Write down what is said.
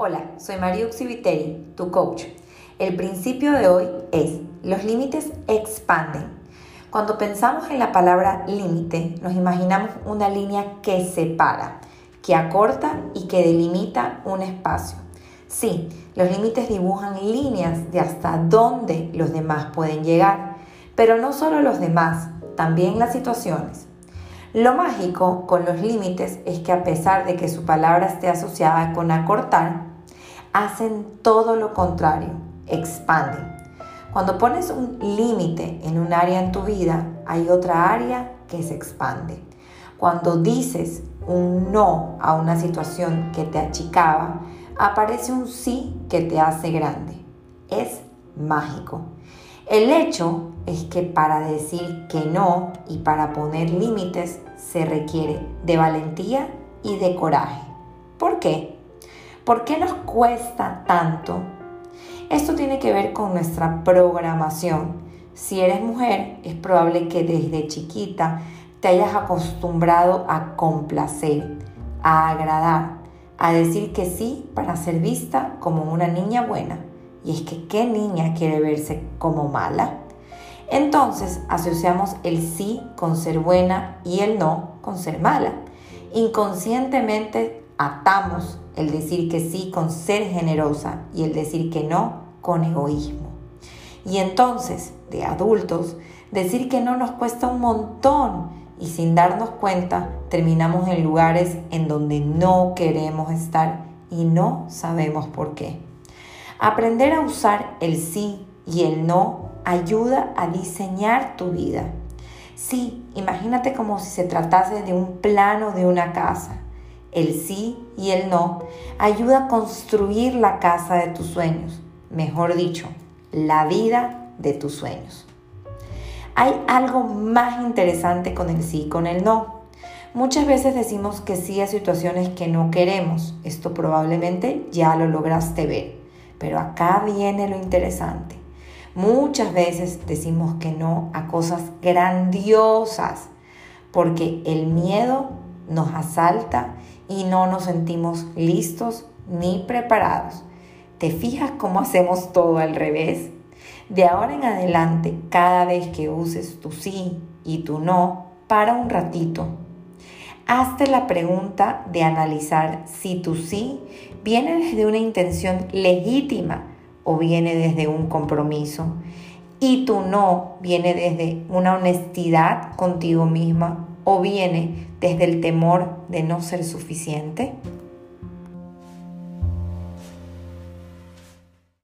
Hola, soy Mariuxi Viteri, tu coach. El principio de hoy es, los límites expanden. Cuando pensamos en la palabra límite, nos imaginamos una línea que separa, que acorta y que delimita un espacio. Sí, los límites dibujan líneas de hasta dónde los demás pueden llegar, pero no solo los demás, también las situaciones. Lo mágico con los límites es que a pesar de que su palabra esté asociada con acortar, hacen todo lo contrario, expanden. Cuando pones un límite en un área en tu vida, hay otra área que se expande. Cuando dices un no a una situación que te achicaba, aparece un sí que te hace grande. Es mágico. El hecho es que para decir que no y para poner límites se requiere de valentía y de coraje. ¿Por qué? ¿Por qué nos cuesta tanto? Esto tiene que ver con nuestra programación. Si eres mujer, es probable que desde chiquita te hayas acostumbrado a complacer, a agradar, a decir que sí para ser vista como una niña buena. Y es que, ¿qué niña quiere verse como mala? Entonces asociamos el sí con ser buena y el no con ser mala. Inconscientemente atamos el decir que sí con ser generosa y el decir que no con egoísmo. Y entonces, de adultos, decir que no nos cuesta un montón y sin darnos cuenta terminamos en lugares en donde no queremos estar y no sabemos por qué. Aprender a usar el sí y el no ayuda a diseñar tu vida. Sí, imagínate como si se tratase de un plano de una casa. El sí y el no ayuda a construir la casa de tus sueños, mejor dicho, la vida de tus sueños. Hay algo más interesante con el sí y con el no. Muchas veces decimos que sí a situaciones que no queremos. Esto probablemente ya lo lograste ver. Pero acá viene lo interesante. Muchas veces decimos que no a cosas grandiosas porque el miedo nos asalta y no nos sentimos listos ni preparados. ¿Te fijas cómo hacemos todo al revés? De ahora en adelante, cada vez que uses tu sí y tu no, para un ratito. Hazte la pregunta de analizar si tu sí viene desde una intención legítima o viene desde un compromiso y tu no viene desde una honestidad contigo misma o viene desde el temor de no ser suficiente.